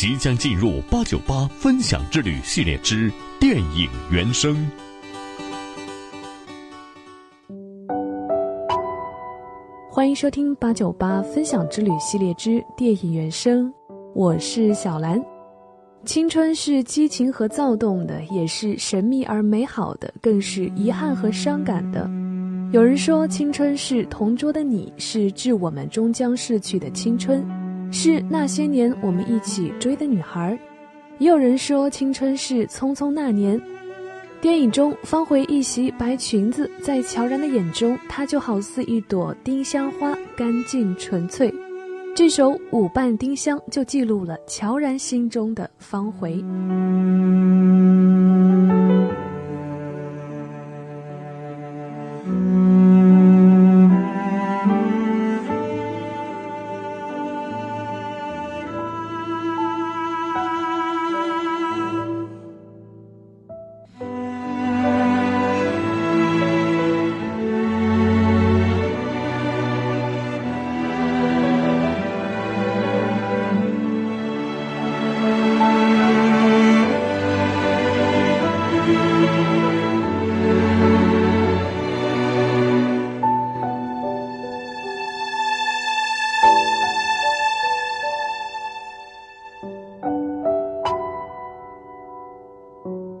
即将进入八九八分享之旅系列之电影原声。欢迎收听八九八分享之旅系列之电影原声，我是小兰。青春是激情和躁动的，也是神秘而美好的，更是遗憾和伤感的。有人说，青春是同桌的你，是致我们终将逝去的青春。是那些年我们一起追的女孩，也有人说青春是匆匆那年。电影中方茴一袭白裙子，在乔然的眼中，她就好似一朵丁香花，干净纯粹。这首《舞伴丁香》就记录了乔然心中的方茴 Mm-hmm.